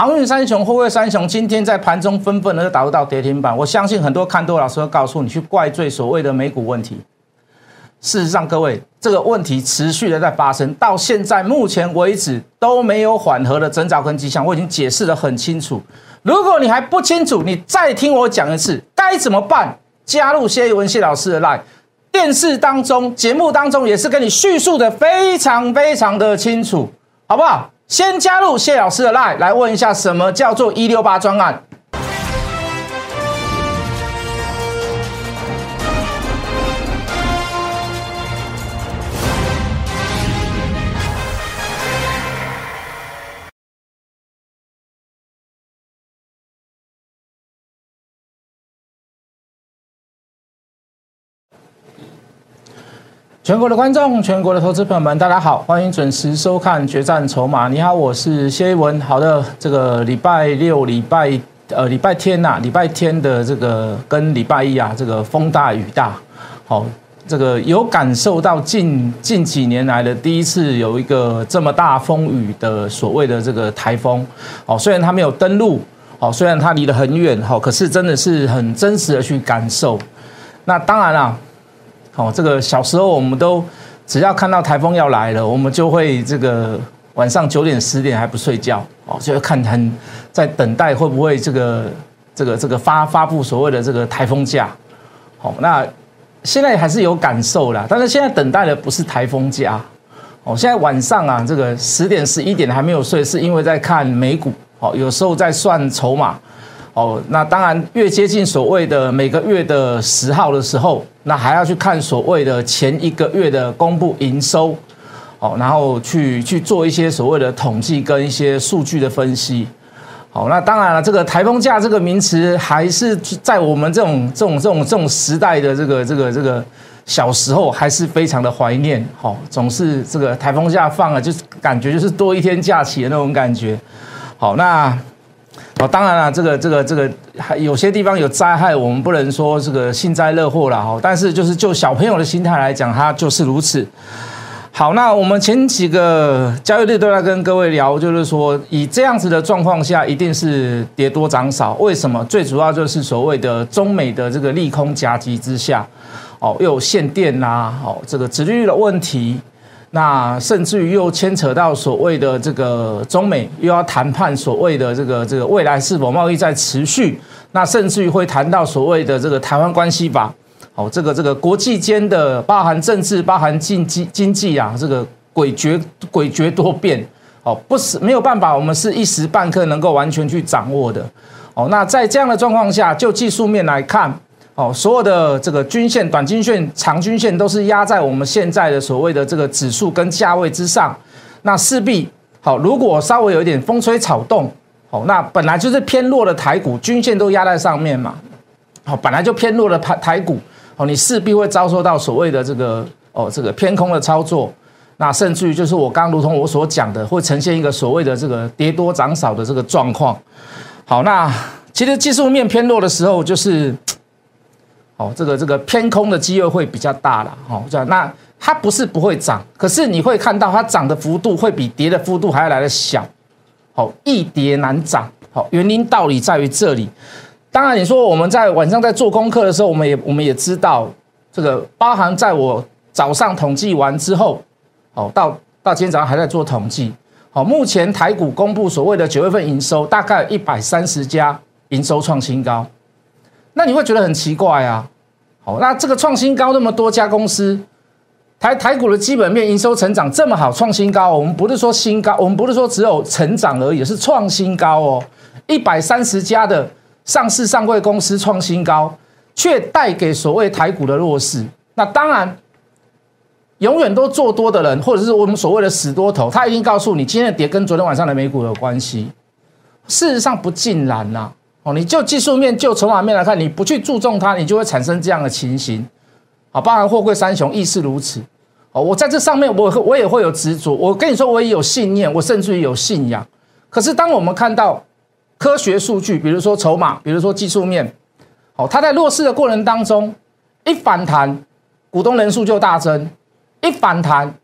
航运三雄、货柜三雄今天在盘中纷纷的打入到跌停板。我相信很多看多老师会告诉你去怪罪所谓的美股问题。事实上，各位这个问题持续的在发生，到现在目前为止都没有缓和的征兆跟迹象。我已经解释的很清楚。如果你还不清楚，你再听我讲一次该怎么办。加入谢文谢老师的 line，电视当中、节目当中也是跟你叙述的非常非常的清楚，好不好？先加入谢老师的 line 来问一下，什么叫做一六八专案？全国的观众，全国的投资朋友们，大家好，欢迎准时收看《决战筹码》。你好，我是谢一文。好的，这个礼拜六、礼拜呃礼拜天呐，礼拜天的这个跟礼拜一啊，这个风大雨大，好，这个有感受到近近几年来的第一次有一个这么大风雨的所谓的这个台风。哦，虽然它没有登陆，哦，虽然它离得很远，好，可是真的是很真实的去感受。那当然啦。哦，这个小时候我们都只要看到台风要来了，我们就会这个晚上九点十点还不睡觉哦，就会看很在等待会不会这个这个这个发发布所谓的这个台风假。好，那现在还是有感受啦，但是现在等待的不是台风假。哦，现在晚上啊，这个十点十一点还没有睡，是因为在看美股。哦，有时候在算筹码。哦，那当然越接近所谓的每个月的十号的时候，那还要去看所谓的前一个月的公布营收，哦，然后去去做一些所谓的统计跟一些数据的分析。好，那当然了，这个台风假这个名词还是在我们这种这种这种这种时代的这个这个这个小时候还是非常的怀念。好，总是这个台风假放了，就是感觉就是多一天假期的那种感觉。好，那。哦，当然了，这个、这个、这个，还有些地方有灾害，我们不能说这个幸灾乐祸了哈。但是，就是就小朋友的心态来讲，他就是如此。好，那我们前几个交易日都在跟各位聊，就是说以这样子的状况下，一定是跌多涨少。为什么？最主要就是所谓的中美的这个利空夹击之下，哦，又有限电呐，哦，这个利率的问题。那甚至于又牵扯到所谓的这个中美又要谈判所谓的这个这个未来是否贸易在持续？那甚至于会谈到所谓的这个台湾关系法，哦，这个这个国际间的包含政治、包含经济经济啊，这个诡谲诡谲多变，哦，不是没有办法，我们是一时半刻能够完全去掌握的，哦，那在这样的状况下，就技术面来看。哦，所有的这个均线、短均线、长均线都是压在我们现在的所谓的这个指数跟价位之上，那势必好，如果稍微有一点风吹草动，哦，那本来就是偏弱的台股，均线都压在上面嘛，好，本来就偏弱的台台股，哦，你势必会遭受到所谓的这个哦这个偏空的操作，那甚至于就是我刚如同我所讲的，会呈现一个所谓的这个跌多涨少的这个状况。好，那其实技术面偏弱的时候，就是。哦，这个这个偏空的机会会比较大了，哦，这样那它不是不会涨，可是你会看到它涨的幅度会比跌的幅度还要来的小，好，易跌难涨，好，原因道理在于这里。当然，你说我们在晚上在做功课的时候，我们也我们也知道，这个包含在我早上统计完之后，哦，到到今天早上还在做统计，好，目前台股公布所谓的九月份营收，大概一百三十家营收创新高。那你会觉得很奇怪啊？那这个创新高那么多家公司，台台股的基本面营收成长这么好，创新高，我们不是说新高，我们不是说只有成长而已，是创新高哦。一百三十家的上市上柜公司创新高，却带给所谓台股的弱势。那当然，永远都做多的人，或者是我们所谓的死多头，他一定告诉你，今天的跌跟昨天晚上的美股有关系。事实上不尽然呐。哦，你就技术面、就筹码面来看，你不去注重它，你就会产生这样的情形。好，包含货柜三雄亦是如此。哦，我在这上面，我我也会有执着。我跟你说，我也有信念，我甚至于有信仰。可是，当我们看到科学数据，比如说筹码，比如说技术面，哦，它在弱势的过程当中，一反弹，股东人数就大增；一反弹，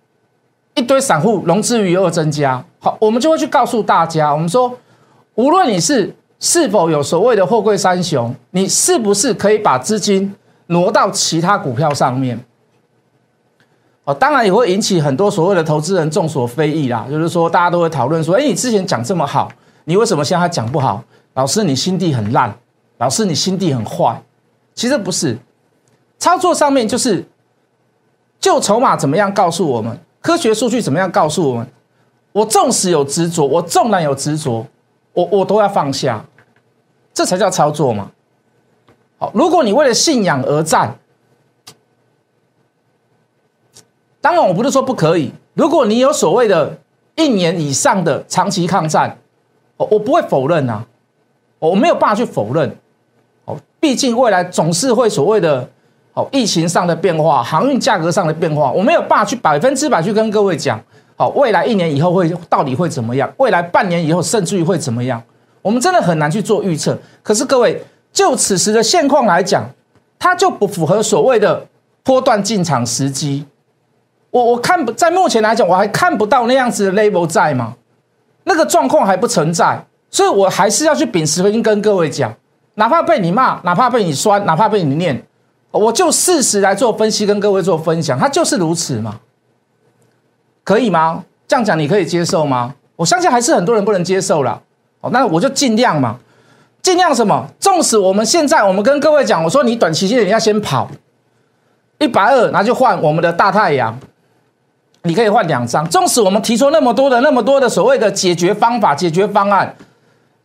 一堆散户融资余额增加。好，我们就会去告诉大家，我们说。无论你是是否有所谓的货柜三雄，你是不是可以把资金挪到其他股票上面？哦，当然也会引起很多所谓的投资人众所非议啦。就是说，大家都会讨论说，哎，你之前讲这么好，你为什么现在讲不好？老师，你心地很烂，老师，你心地很坏。其实不是，操作上面就是，就筹码怎么样告诉我们，科学数据怎么样告诉我们。我纵使有执着，我纵然有执着，我我都要放下，这才叫操作嘛。好，如果你为了信仰而战。当然，我不是说不可以。如果你有所谓的一年以上的长期抗战，我我不会否认啊，我没有办法去否认。哦，毕竟未来总是会所谓的哦疫情上的变化、航运价格上的变化，我没有办法去百分之百去跟各位讲，好，未来一年以后会到底会怎么样？未来半年以后甚至于会怎么样？我们真的很难去做预测。可是各位，就此时的现况来讲，它就不符合所谓的波段进场时机。我我看不在目前来讲，我还看不到那样子的 label 在吗？那个状况还不存在，所以我还是要去秉持跟各位讲，哪怕被你骂，哪怕被你酸，哪怕被你念，我就事实来做分析，跟各位做分享，它就是如此嘛，可以吗？这样讲你可以接受吗？我相信还是很多人不能接受了。哦，那我就尽量嘛，尽量什么？纵使我们现在我们跟各位讲，我说你短期间你要先跑一百二，那就换我们的大太阳。你可以换两张，纵使我们提出那么多的、那么多的所谓的解决方法、解决方案，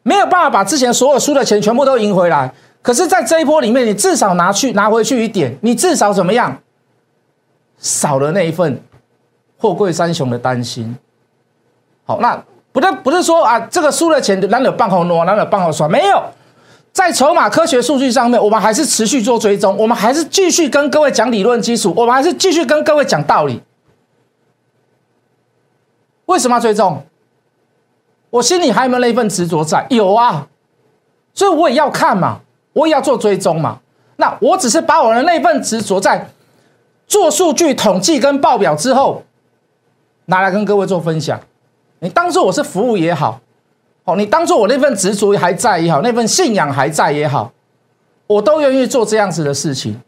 没有办法把之前所有输的钱全部都赢回来。可是，在这一波里面，你至少拿去拿回去一点，你至少怎么样？少了那一份货柜三雄的担心。好，那不是不是说啊，这个输了钱哪有半好挪，哪有半好刷？没有，在筹码科学数据上面，我们还是持续做追踪，我们还是继续跟各位讲理论基础，我们还是继续跟各位讲道理。为什么要追踪？我心里还有没有那份执着在？有啊，所以我也要看嘛，我也要做追踪嘛。那我只是把我的那份执着在做数据统计跟报表之后，拿来跟各位做分享。你当做我是服务也好，哦，你当做我那份执着还在也好，那份信仰还在也好，我都愿意做这样子的事情，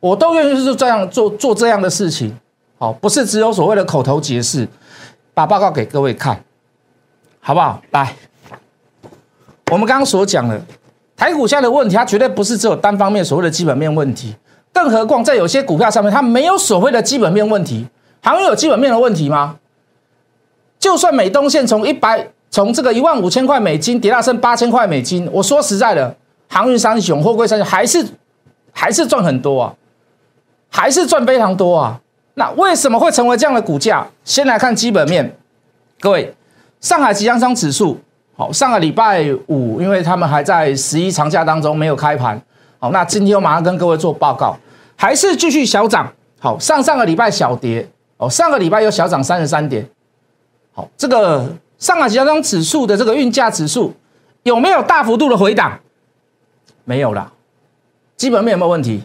我都愿意是这样做做这样的事情。好，不是只有所谓的口头解释。把报告给各位看，好不好？来，我们刚刚所讲的台股下的问题，它绝对不是只有单方面所谓的基本面问题，更何况在有些股票上面，它没有所谓的基本面问题。航运有基本面的问题吗？就算美东线从一百从这个一万五千块美金跌到剩八千块美金，我说实在的，航运三雄、货柜三雄还是还是赚很多啊，还是赚非常多啊。那为什么会成为这样的股价？先来看基本面，各位，上海集装箱指数，好，上个礼拜五，因为他们还在十一长假当中没有开盘，好，那今天我马上跟各位做报告，还是继续小涨，好，上上个礼拜小跌，哦，上个礼拜又小涨三十三点，好，这个上海集装箱指数的这个运价指数有没有大幅度的回档？没有啦，基本面有没有问题？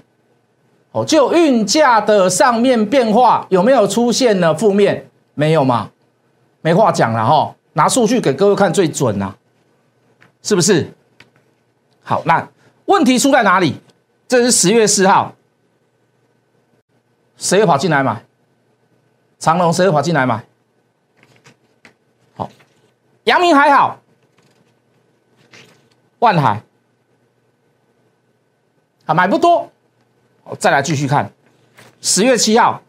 哦，就运价的上面变化有没有出现了？负面没有吗？没话讲了哈，拿数据给各位看最准呐，是不是？好，那问题出在哪里？这是十月四号，谁又跑进来买？长隆谁又跑进来买？好，阳明还好，万海啊买不多。再来继续看，十月七号，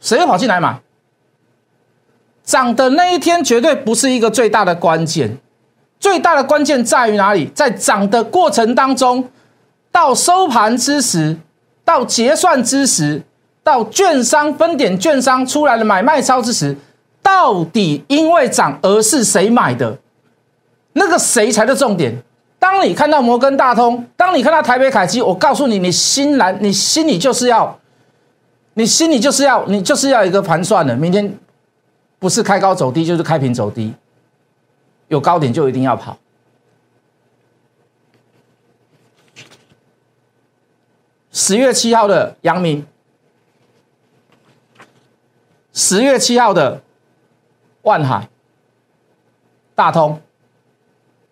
谁又跑进来买？涨的那一天绝对不是一个最大的关键，最大的关键在于哪里？在涨的过程当中，到收盘之时，到结算之时，到券商分点券商出来的买卖超之时，到底因为涨而是谁买的？那个谁才是重点。当你看到摩根大通，当你看到台北凯基，我告诉你，你心然，你心里就是要，你心里就是要，你就是要一个盘算的。明天不是开高走低，就是开平走低，有高点就一定要跑。十月七号的阳明，十月七号的万海、大通，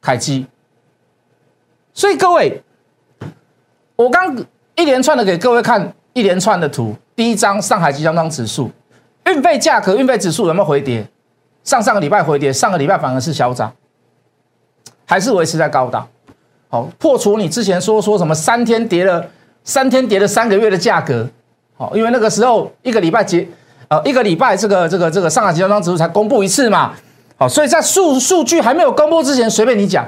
凯基。所以各位，我刚一连串的给各位看一连串的图，第一张上海集装箱指数，运费价格、运费指数有没有回跌？上上个礼拜回跌，上个礼拜反而是小涨，还是维持在高档。好，破除你之前说说什么三天跌了三天跌了三个月的价格。好，因为那个时候一个礼拜结，呃，一个礼拜这个这个这个上海集装箱指数才公布一次嘛。好，所以在数数据还没有公布之前，随便你讲。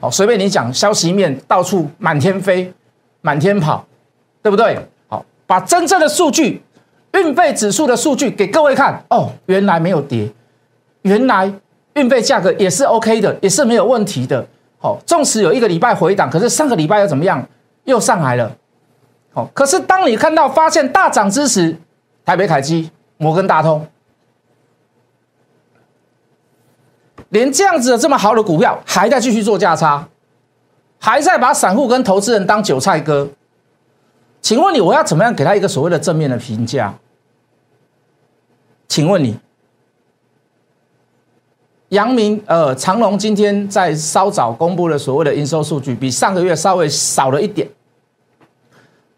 好，随便你讲，消息面到处满天飞，满天跑，对不对？好，把真正的数据，运费指数的数据给各位看。哦，原来没有跌，原来运费价格也是 OK 的，也是没有问题的。好，纵使有一个礼拜回档，可是上个礼拜又怎么样？又上来了。好，可是当你看到发现大涨之时，台北凯基、摩根大通。连这样子的这么好的股票，还在继续做价差，还在把散户跟投资人当韭菜割。请问你，我要怎么样给他一个所谓的正面的评价？请问你，阳明呃长隆今天在稍早公布了所谓的营收数据，比上个月稍微少了一点，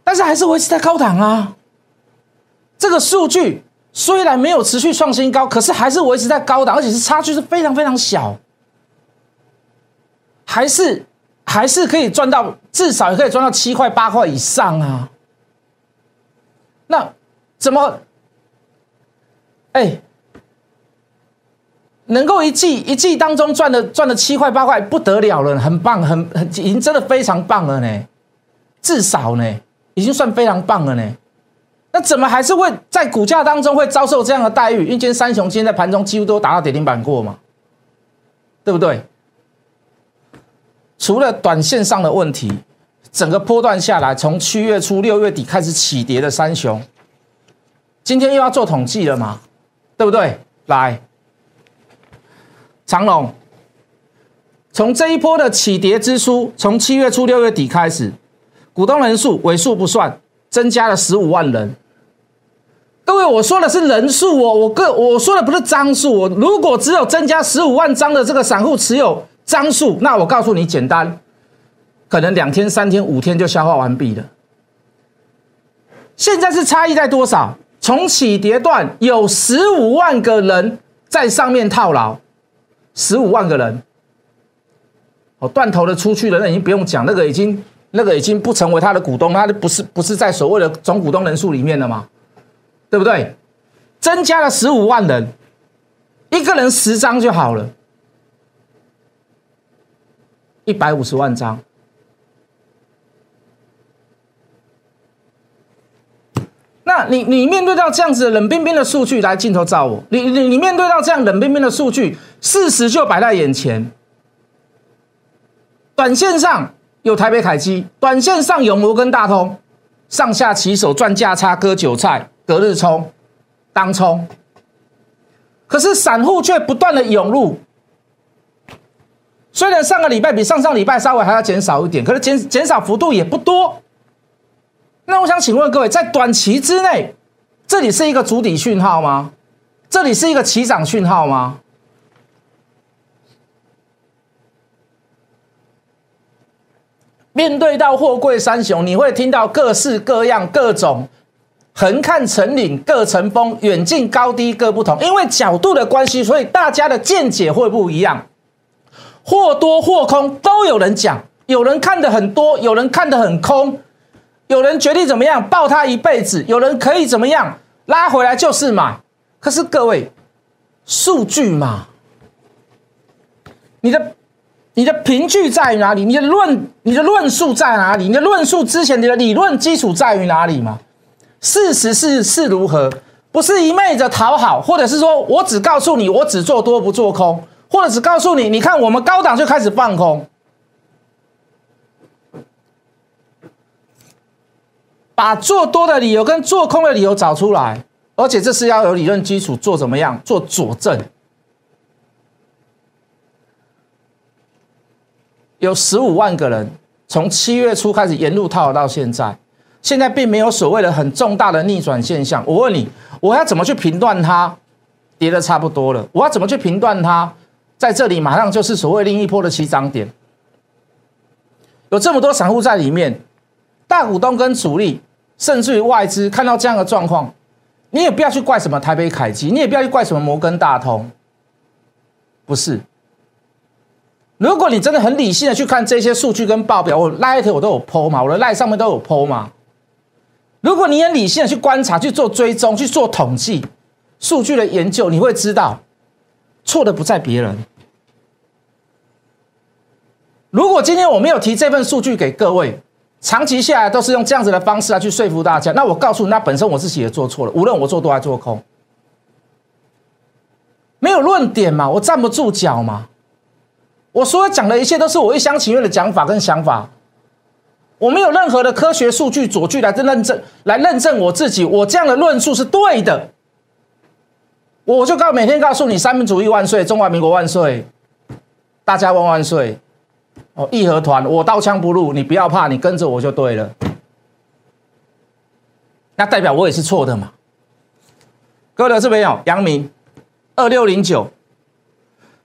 但是还是维持在高档啊。这个数据。虽然没有持续创新高，可是还是维持在高档，而且是差距是非常非常小，还是还是可以赚到，至少也可以赚到七块八块以上啊。那怎么？哎，能够一季一季当中赚的赚的七块八块不得了了，很棒，很很已经真的非常棒了呢，至少呢已经算非常棒了呢。那怎么还是会在股价当中会遭受这样的待遇？因为今天三雄今天在盘中几乎都达到跌停板过嘛，对不对？除了短线上的问题，整个波段下来，从七月初六月底开始起跌的三雄，今天又要做统计了嘛，对不对？来，长隆，从这一波的起跌之初，从七月初六月底开始，股东人数尾数不算，增加了十五万人。各位，我说的是人数哦，我个我说的不是张数哦。如果只有增加十五万张的这个散户持有张数，那我告诉你，简单，可能两天、三天、五天就消化完毕了。现在是差异在多少？从起跌段有十五万个人在上面套牢，十五万个人，哦，断头的出去了，那已经不用讲，那个已经那个已经不成为他的股东，他的不是不是在所谓的总股东人数里面了吗？对不对？增加了十五万人，一个人十张就好了，一百五十万张。那你你面对到这样子冷冰冰的数据，来镜头照我，你你你面对到这样冷冰冰的数据，事实就摆在眼前。短线上有台北凯基，短线上有摩根大通，上下起手赚价差割韭菜。隔日冲，当冲，可是散户却不断的涌入。虽然上个礼拜比上上礼拜稍微还要减少一点，可是减减少幅度也不多。那我想请问各位，在短期之内，这里是一个主底讯号吗？这里是一个起涨讯号吗？面对到货柜三雄，你会听到各式各样、各种。横看成岭各成峰，远近高低各不同。因为角度的关系，所以大家的见解会不一样。或多或空都有人讲，有人看的很多，有人看的很空，有人决定怎么样抱他一辈子，有人可以怎么样拉回来就是买。可是各位，数据嘛，你的你的凭据在于哪里？你的论你的论述在哪里？你的论述之前你的理论基础在于哪里嘛？事实是是如何？不是一昧的讨好，或者是说我只告诉你，我只做多不做空，或者只告诉你，你看我们高档就开始放空，把做多的理由跟做空的理由找出来，而且这是要有理论基础做怎么样做佐证？有十五万个人从七月初开始沿路套到现在。现在并没有所谓的很重大的逆转现象。我问你，我要怎么去评断它跌的差不多了？我要怎么去评断它在这里马上就是所谓另一波的起涨点。有这么多散户在里面，大股东跟主力，甚至于外资看到这样的状况，你也不要去怪什么台北凯基，你也不要去怪什么摩根大通，不是。如果你真的很理性的去看这些数据跟报表，我 l i t 我都有 PO 嘛，我的赖上面都有 PO 嘛。如果你很理性的去观察、去做追踪、去做统计数据的研究，你会知道错的不在别人。如果今天我没有提这份数据给各位，长期下来都是用这样子的方式来去说服大家，那我告诉你，那本身我自己也做错了，无论我做多还做空，没有论点嘛，我站不住脚嘛。我所有讲的一切都是我一厢情愿的讲法跟想法，我没有任何的科学数据佐据来认证，来认证我自己，我这样的论述是对的。我就告每天告诉你，三民主义万岁，中华民国万岁，大家万万岁。哦，义和团，我刀枪不入，你不要怕，你跟着我就对了。那代表我也是错的嘛？各位的是没有？杨明，二六零九。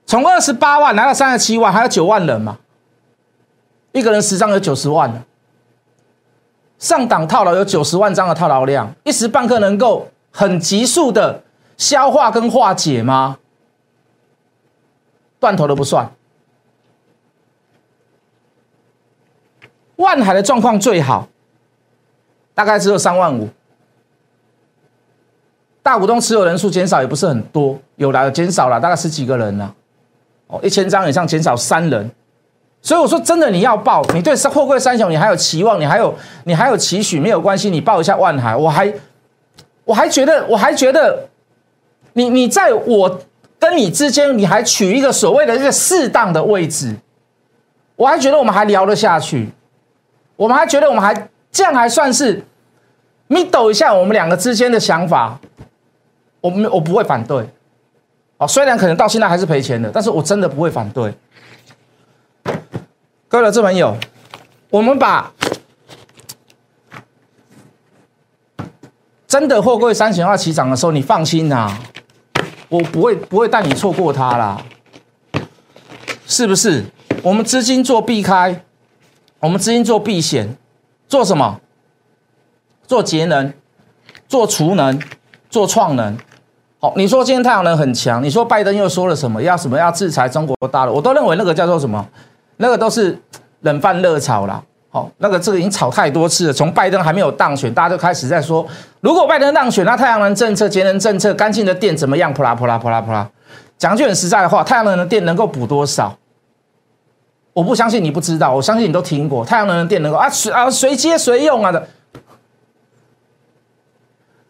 从二十八万拿到三十七万，还有九万人嘛？一个人十张有九十万了，上档套牢有九十万张的套牢量，一时半刻能够很急速的消化跟化解吗？断头都不算。万海的状况最好，大概只有三万五，大股东持有人数减少也不是很多，有了减少了，大概十几个人了。哦，一千张以上减少三人，所以我说真的，你要报，你对货柜三雄你还有期望，你还有你还有期许，没有关系，你报一下万海，我还我还觉得我还觉得，你你在我跟你之间，你还取一个所谓的一个适当的位置，我还觉得我们还聊得下去，我们还觉得我们还这样还算是 middle 一下我们两个之间的想法，我们我不会反对。哦，虽然可能到现在还是赔钱的，但是我真的不会反对。各位的资朋友，我们把真的货柜三型化起涨的时候，你放心呐，我不会不会带你错过它啦，是不是？我们资金做避开，我们资金做避险，做什么？做节能，做储能，做创能。好，你说今天太阳能很强，你说拜登又说了什么？要什么要制裁中国大陆？我都认为那个叫做什么？那个都是冷饭热炒啦。好，那个这个已经炒太多次了。从拜登还没有当选，大家就开始在说，如果拜登当选，那太阳能政策、节能政策、干净的电怎么样？扑啦扑啦扑啦扑啦。讲句很实在的话，太阳能的电能够补多少？我不相信你不知道，我相信你都听过，太阳能的电能够啊随啊随接随用啊的。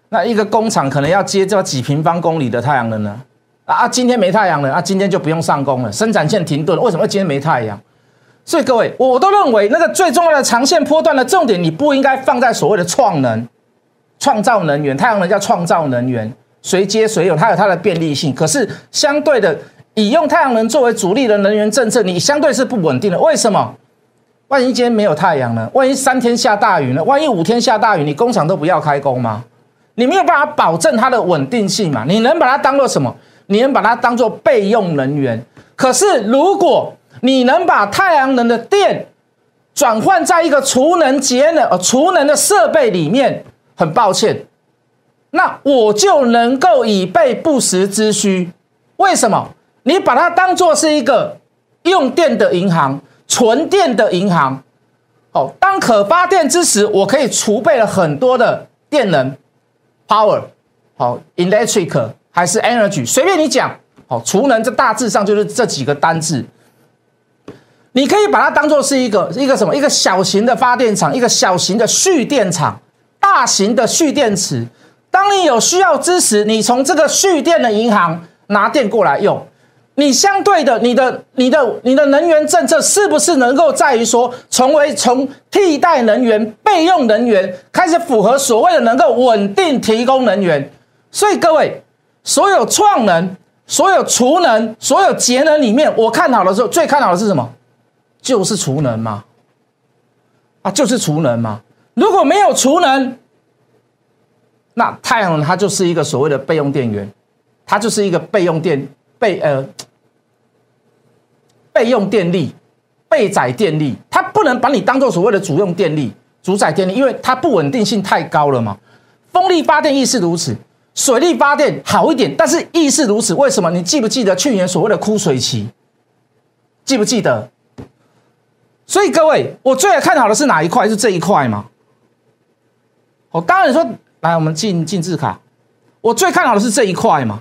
那一个工厂可能要接这几平方公里的太阳能呢？啊，今天没太阳了，啊，今天就不用上工了，生产线停顿。为什么今天没太阳？所以各位，我都认为那个最重要的长线波段的重点，你不应该放在所谓的创能、创造能源。太阳能叫创造能源，随接随有，它有它的便利性。可是相对的，以用太阳能作为主力的能源政策，你相对是不稳定的。为什么？万一今天没有太阳呢？万一三天下大雨呢？万一五天下大雨，你工厂都不要开工吗？你没有办法保证它的稳定性嘛？你能把它当做什么？你能把它当做备用能源。可是如果你能把太阳能的电转换在一个储能节能呃储能的设备里面，很抱歉，那我就能够以备不时之需。为什么？你把它当做是一个用电的银行、纯电的银行。哦，当可发电之时，我可以储备了很多的电能。Power，好，electric 还是 energy，随便你讲，好，储能这大致上就是这几个单字。你可以把它当做是一个一个什么？一个小型的发电厂，一个小型的蓄电厂，大型的蓄电池。当你有需要之时，你从这个蓄电的银行拿电过来用。你相对的，你的、你的、你的能源政策是不是能够在于说，成为从替代能源、备用能源开始符合所谓的能够稳定提供能源？所以各位，所有创能、所有储能、所有节能里面，我看好的时候最看好的是什么？就是储能嘛，啊，就是储能嘛。如果没有储能，那太阳能它就是一个所谓的备用电源，它就是一个备用电备呃。备用电力、备载电力，它不能把你当做所谓的主用电力、主载电力，因为它不稳定性太高了嘛。风力发电亦是如此，水力发电好一点，但是亦是如此。为什么？你记不记得去年所谓的枯水期？记不记得？所以各位，我最看好的是哪一块？是这一块吗？哦，当然说，来我们进进字卡，我最看好的是这一块嘛。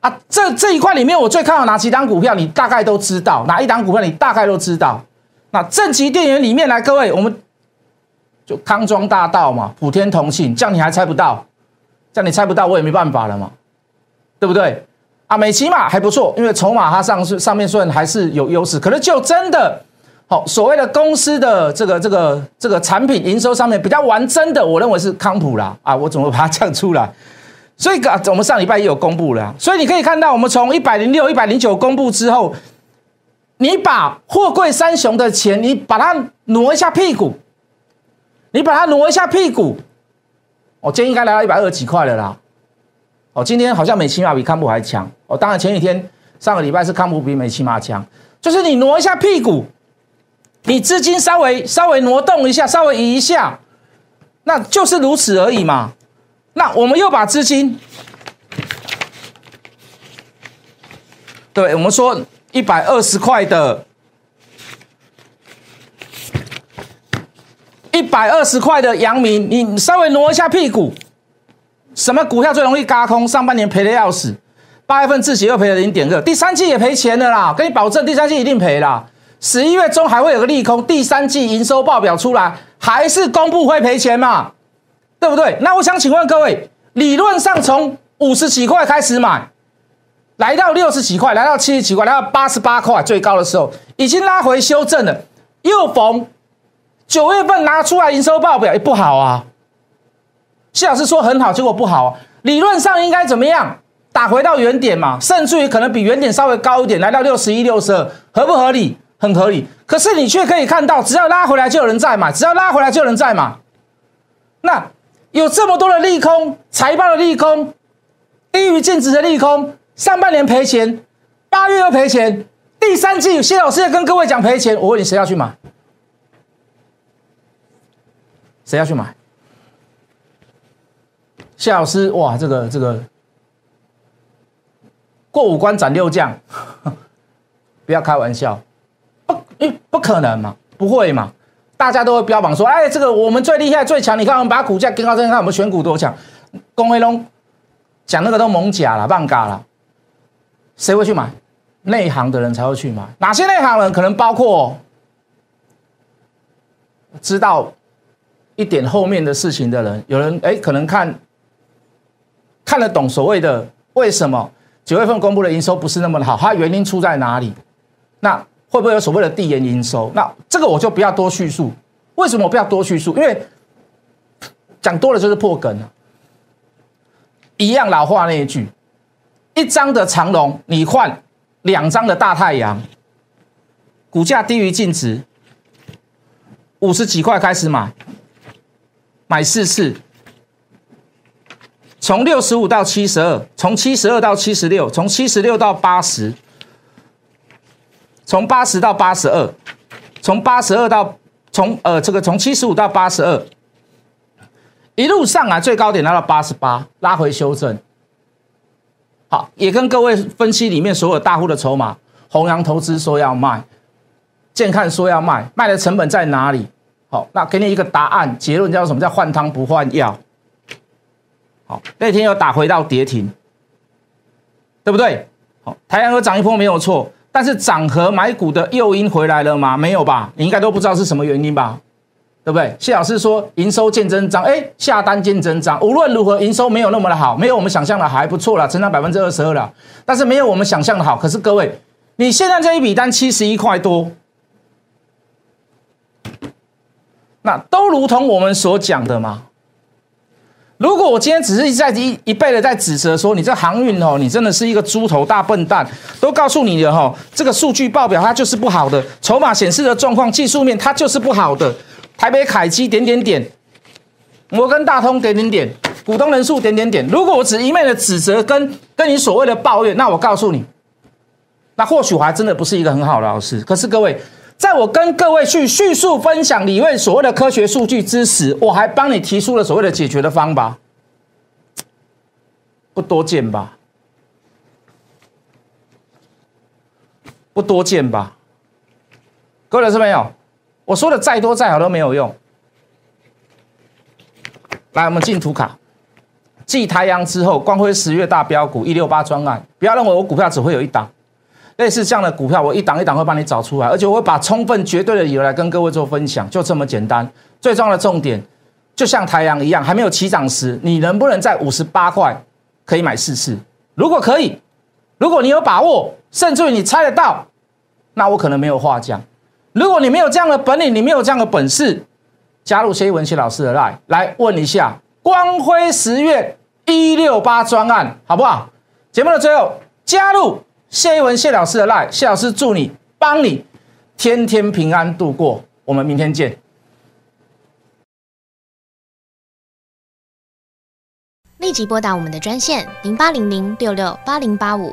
啊，这这一块里面，我最看好哪几档股票？你大概都知道哪一档股票？你大概都知道。那正极电源里面来，各位，我们就康庄大道嘛，普天同庆，这样你还猜不到？这样你猜不到，我也没办法了嘛，对不对？啊，美骑马还不错，因为筹码它上是上面虽然还是有优势，可是就真的好所谓的公司的这个这个这个产品营收上面比较完整的，我认为是康普啦。啊，我怎么把它降出来？所以啊，我们上礼拜也有公布了，所以你可以看到，我们从一百零六、一百零九公布之后，你把货柜三雄的钱，你把它挪一下屁股，你把它挪一下屁股，哦，今天应该来到一百二十几块了啦。哦，今天好像美骑马比康普还强。哦，当然前几天上个礼拜是康普比美骑马强，就是你挪一下屁股，你资金稍微稍微挪动一下，稍微移一下，那就是如此而已嘛。那我们又把资金，对，我们说一百二十块的，一百二十块的阳明，你稍微挪一下屁股，什么股票最容易嘎空？上半年赔的要死，八月份自己又赔了零点二，第三季也赔钱的啦，跟你保证，第三季一定赔啦。十一月中还会有个利空，第三季营收报表出来，还是公布会赔钱嘛？对不对？那我想请问各位，理论上从五十几块开始买，来到六十几块，来到七十几块，来到八十八块最高的时候，已经拉回修正了。又逢九月份拿出来营收报表也不好啊。谢老师说很好，结果不好。理论上应该怎么样？打回到原点嘛，甚至于可能比原点稍微高一点，来到六十一、六十二，合不合理？很合理。可是你却可以看到，只要拉回来就有人在买，只要拉回来就有人在买。那。有这么多的利空，财报的利空，低于净值的利空，上半年赔钱，八月又赔钱，第三季谢老师也跟各位讲赔钱，我问你谁要去买？谁要去买？谢老师，哇，这个这个过五关斩六将，不要开玩笑，不，不可能嘛，不会嘛。大家都会标榜说：“哎，这个我们最厉害、最强。你看，我们把股价跟高真，看我们选股多强。”龚辉龙讲那个都蒙假了、半嘎了，谁会去买？内行的人才会去买。哪些内行人？可能包括知道一点后面的事情的人。有人哎，可能看看得懂所谓的为什么九月份公布的营收不是那么的好，它原因出在哪里？那。会不会有所谓的递延营收？那这个我就不要多叙述。为什么我不要多叙述？因为讲多了就是破梗了。一样老话那一句：一张的长龙，你换两张的大太阳。股价低于净值，五十几块开始买，买四次，从六十五到七十二，从七十二到七十六，从七十六到八十。从八十到八十二，从八十二到从呃这个从七十五到八十二，一路上啊最高点来到八十八，拉回修正。好，也跟各位分析里面所有大户的筹码，弘扬投资说要卖，健看说要卖，卖的成本在哪里？好，那给你一个答案，结论叫什么叫换汤不换药？好，那天又打回到跌停，对不对？好，太阳又涨一波没有错。但是涨和买股的诱因回来了吗？没有吧？你应该都不知道是什么原因吧？对不对？谢老师说营收见增长，哎，下单见增长。无论如何，营收没有那么的好，没有我们想象的还不错了，成长百分之二十二了。但是没有我们想象的好。可是各位，你现在这一笔单七十一块多，那都如同我们所讲的嘛。如果我今天只是在一一倍的在指责说你这航运哦，你真的是一个猪头大笨蛋，都告诉你的哈，这个数据报表它就是不好的，筹码显示的状况，技术面它就是不好的。台北凯基点点点，摩根大通点点点，股东人数点点点。如果我只一昧的指责跟跟你所谓的抱怨，那我告诉你，那或许我还真的不是一个很好的老师。可是各位，在我跟各位去叙述分享理论所谓的科学数据之时，我还帮你提出了所谓的解决的方法，不多见吧？不多见吧？各位老师没有？我说的再多再好都没有用。来，我们进图卡。继太阳之后，光辉十月大标股一六八专案，不要认为我股票只会有一档，类似这样的股票，我一档一档会帮你找出来，而且我会把充分绝对的理由来跟各位做分享，就这么简单。最重要的重点，就像太阳一样，还没有起涨时，你能不能在五十八块可以买四次？如果可以，如果你有把握，甚至于你猜得到，那我可能没有话讲。如果你没有这样的本领，你没有这样的本事，加入谢文琪老师的 line 来问一下光辉十月。一六八专案好不好？节目的最后，加入谢一文谢老师的 line，谢老师祝你帮你天天平安度过。我们明天见。立即拨打我们的专线零八零零六六八零八五。